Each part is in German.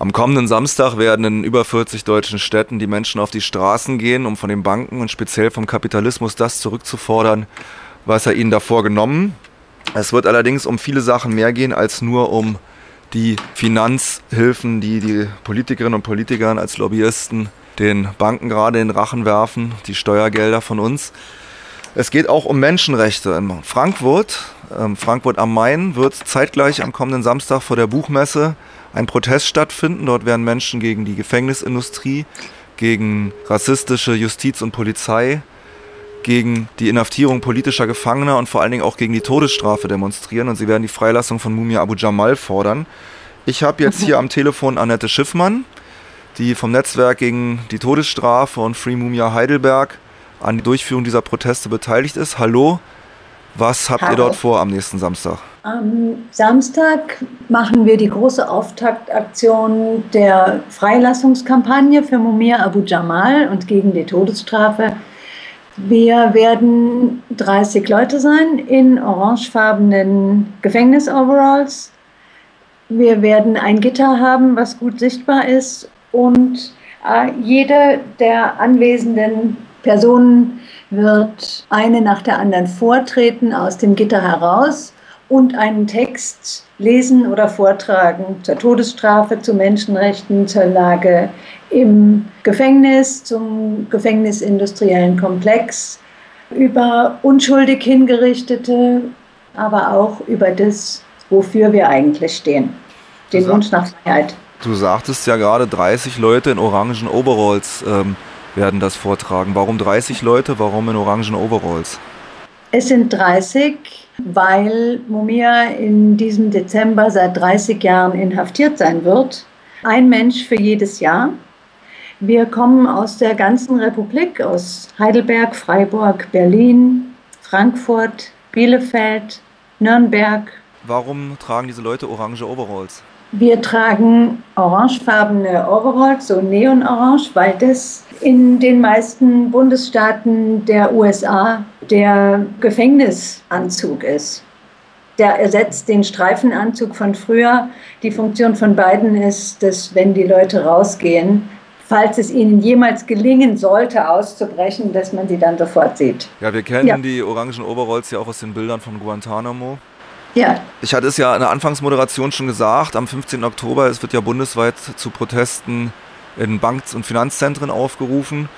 Am kommenden Samstag werden in über 40 deutschen Städten die Menschen auf die Straßen gehen, um von den Banken und speziell vom Kapitalismus das zurückzufordern, was er ihnen davor genommen. Es wird allerdings um viele Sachen mehr gehen als nur um die Finanzhilfen, die die Politikerinnen und Politiker als Lobbyisten den Banken gerade in den Rachen werfen, die Steuergelder von uns. Es geht auch um Menschenrechte. In Frankfurt, ähm, Frankfurt am Main, wird zeitgleich am kommenden Samstag vor der Buchmesse ein Protest stattfinden. Dort werden Menschen gegen die Gefängnisindustrie, gegen rassistische Justiz und Polizei, gegen die Inhaftierung politischer Gefangener und vor allen Dingen auch gegen die Todesstrafe demonstrieren. Und sie werden die Freilassung von Mumia Abu Jamal fordern. Ich habe jetzt hier am Telefon Annette Schiffmann, die vom Netzwerk gegen die Todesstrafe und Free Mumia Heidelberg an die Durchführung dieser Proteste beteiligt ist. Hallo, was habt Hallo. ihr dort vor am nächsten Samstag? Am Samstag machen wir die große Auftaktaktion der Freilassungskampagne für Mumia Abu Jamal und gegen die Todesstrafe. Wir werden 30 Leute sein in orangefarbenen Gefängnisoveralls. Wir werden ein Gitter haben, was gut sichtbar ist und äh, jede der anwesenden Personen wird eine nach der anderen vortreten aus dem Gitter heraus und einen Text lesen oder vortragen zur Todesstrafe, zu Menschenrechten, zur Lage im Gefängnis, zum gefängnisindustriellen Komplex, über unschuldig hingerichtete, aber auch über das, wofür wir eigentlich stehen, den Wunsch nach Freiheit. Du sagtest ja gerade, 30 Leute in orangen Overalls ähm, werden das vortragen. Warum 30 Leute? Warum in orangen Overalls? Es sind 30, weil Mumia in diesem Dezember seit 30 Jahren inhaftiert sein wird. Ein Mensch für jedes Jahr. Wir kommen aus der ganzen Republik, aus Heidelberg, Freiburg, Berlin, Frankfurt, Bielefeld, Nürnberg. Warum tragen diese Leute orange Overalls? Wir tragen orangefarbene Overalls, so neonorange, weil das in den meisten Bundesstaaten der USA der Gefängnisanzug ist. Der ersetzt den Streifenanzug von früher. Die Funktion von beiden ist, dass wenn die Leute rausgehen, falls es ihnen jemals gelingen sollte, auszubrechen, dass man sie dann sofort sieht. Ja, wir kennen ja. die orangen Overalls ja auch aus den Bildern von Guantanamo. Ja. Ich hatte es ja in der Anfangsmoderation schon gesagt, am 15. Oktober, es wird ja bundesweit zu Protesten in Bank- und Finanzzentren aufgerufen.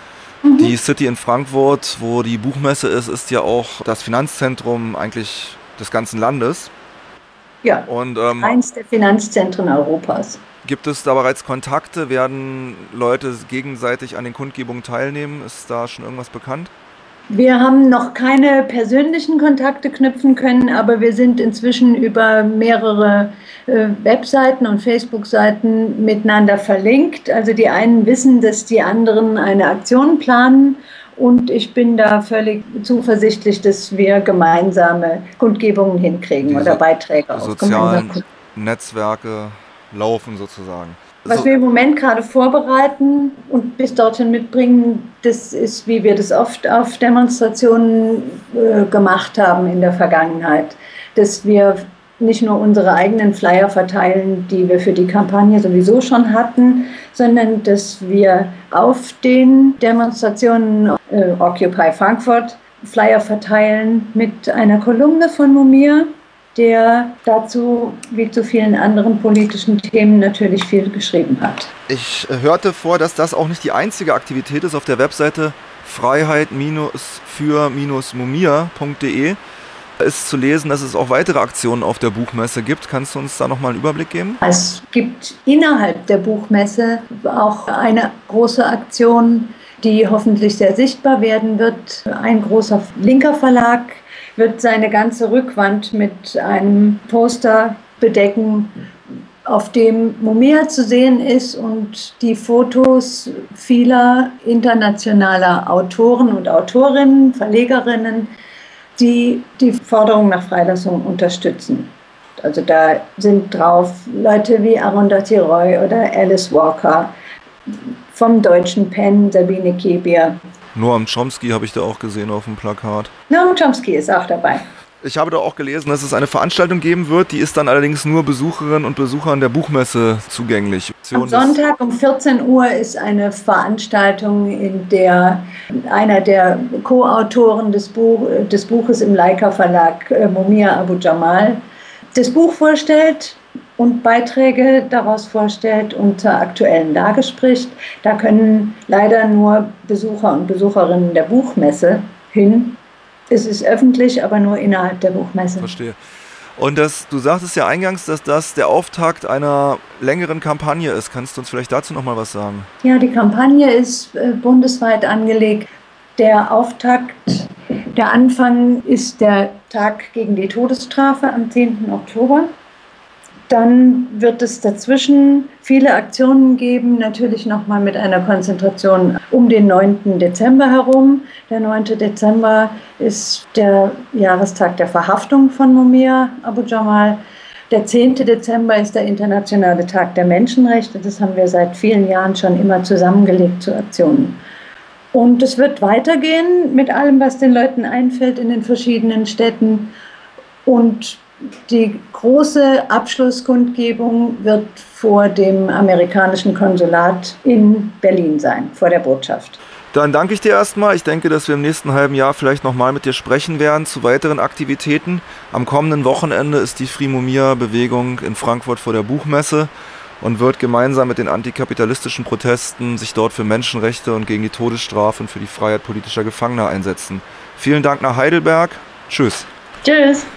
Mhm. Die City in Frankfurt, wo die Buchmesse ist, ist ja auch das Finanzzentrum eigentlich des ganzen Landes. Ja, und, ähm, eins der Finanzzentren Europas. Gibt es da bereits Kontakte? Werden Leute gegenseitig an den Kundgebungen teilnehmen? Ist da schon irgendwas bekannt? Wir haben noch keine persönlichen Kontakte knüpfen können, aber wir sind inzwischen über mehrere äh, Webseiten und Facebook-Seiten miteinander verlinkt. Also die einen wissen, dass die anderen eine Aktion planen und ich bin da völlig zuversichtlich, dass wir gemeinsame Kundgebungen hinkriegen Diese oder Beiträge. Sozialen Netzwerke laufen sozusagen. Was wir im Moment gerade vorbereiten und bis dorthin mitbringen, das ist, wie wir das oft auf Demonstrationen äh, gemacht haben in der Vergangenheit, dass wir nicht nur unsere eigenen Flyer verteilen, die wir für die Kampagne sowieso schon hatten, sondern dass wir auf den Demonstrationen äh, Occupy Frankfurt Flyer verteilen mit einer Kolumne von Mumia, der dazu, wie zu vielen anderen politischen Themen, natürlich viel geschrieben hat. Ich hörte vor, dass das auch nicht die einzige Aktivität ist auf der Webseite freiheit-für-mumia.de ist zu lesen, dass es auch weitere Aktionen auf der Buchmesse gibt. Kannst du uns da nochmal einen Überblick geben? Es gibt innerhalb der Buchmesse auch eine große Aktion, die hoffentlich sehr sichtbar werden wird. Ein großer linker Verlag wird seine ganze Rückwand mit einem Poster bedecken, auf dem Mumia zu sehen ist und die Fotos vieler internationaler Autoren und Autorinnen, Verlegerinnen, die die Forderung nach Freilassung unterstützen. Also da sind drauf Leute wie Arundhati Roy oder Alice Walker, vom deutschen Pen Sabine Kebier, Noam Chomsky habe ich da auch gesehen auf dem Plakat. Noam Chomsky ist auch dabei. Ich habe da auch gelesen, dass es eine Veranstaltung geben wird, die ist dann allerdings nur Besucherinnen und Besuchern der Buchmesse zugänglich. Am Sonntag um 14 Uhr ist eine Veranstaltung, in der einer der Co-Autoren des, Buch, des Buches im Leica Verlag, äh, Momia Abu Jamal, das Buch vorstellt und Beiträge daraus vorstellt und zur aktuellen Lage spricht. Da können leider nur Besucher und Besucherinnen der Buchmesse hin. Es ist öffentlich, aber nur innerhalb der Buchmesse. Verstehe. Und das, du sagtest ja eingangs, dass das der Auftakt einer längeren Kampagne ist. Kannst du uns vielleicht dazu noch mal was sagen? Ja, die Kampagne ist äh, bundesweit angelegt. Der Auftakt, der Anfang ist der Tag gegen die Todesstrafe am 10. Oktober. Dann wird es dazwischen viele Aktionen geben, natürlich nochmal mit einer Konzentration um den 9. Dezember herum. Der 9. Dezember ist der Jahrestag der Verhaftung von Mumia Abu Jamal. Der 10. Dezember ist der Internationale Tag der Menschenrechte. Das haben wir seit vielen Jahren schon immer zusammengelegt zu Aktionen. Und es wird weitergehen mit allem, was den Leuten einfällt in den verschiedenen Städten. Und die große Abschlusskundgebung wird vor dem amerikanischen Konsulat in Berlin sein, vor der Botschaft. Dann danke ich dir erstmal. Ich denke, dass wir im nächsten halben Jahr vielleicht nochmal mit dir sprechen werden zu weiteren Aktivitäten. Am kommenden Wochenende ist die Frimomia-Bewegung in Frankfurt vor der Buchmesse und wird gemeinsam mit den antikapitalistischen Protesten sich dort für Menschenrechte und gegen die Todesstrafe und für die Freiheit politischer Gefangener einsetzen. Vielen Dank nach Heidelberg. Tschüss. Tschüss.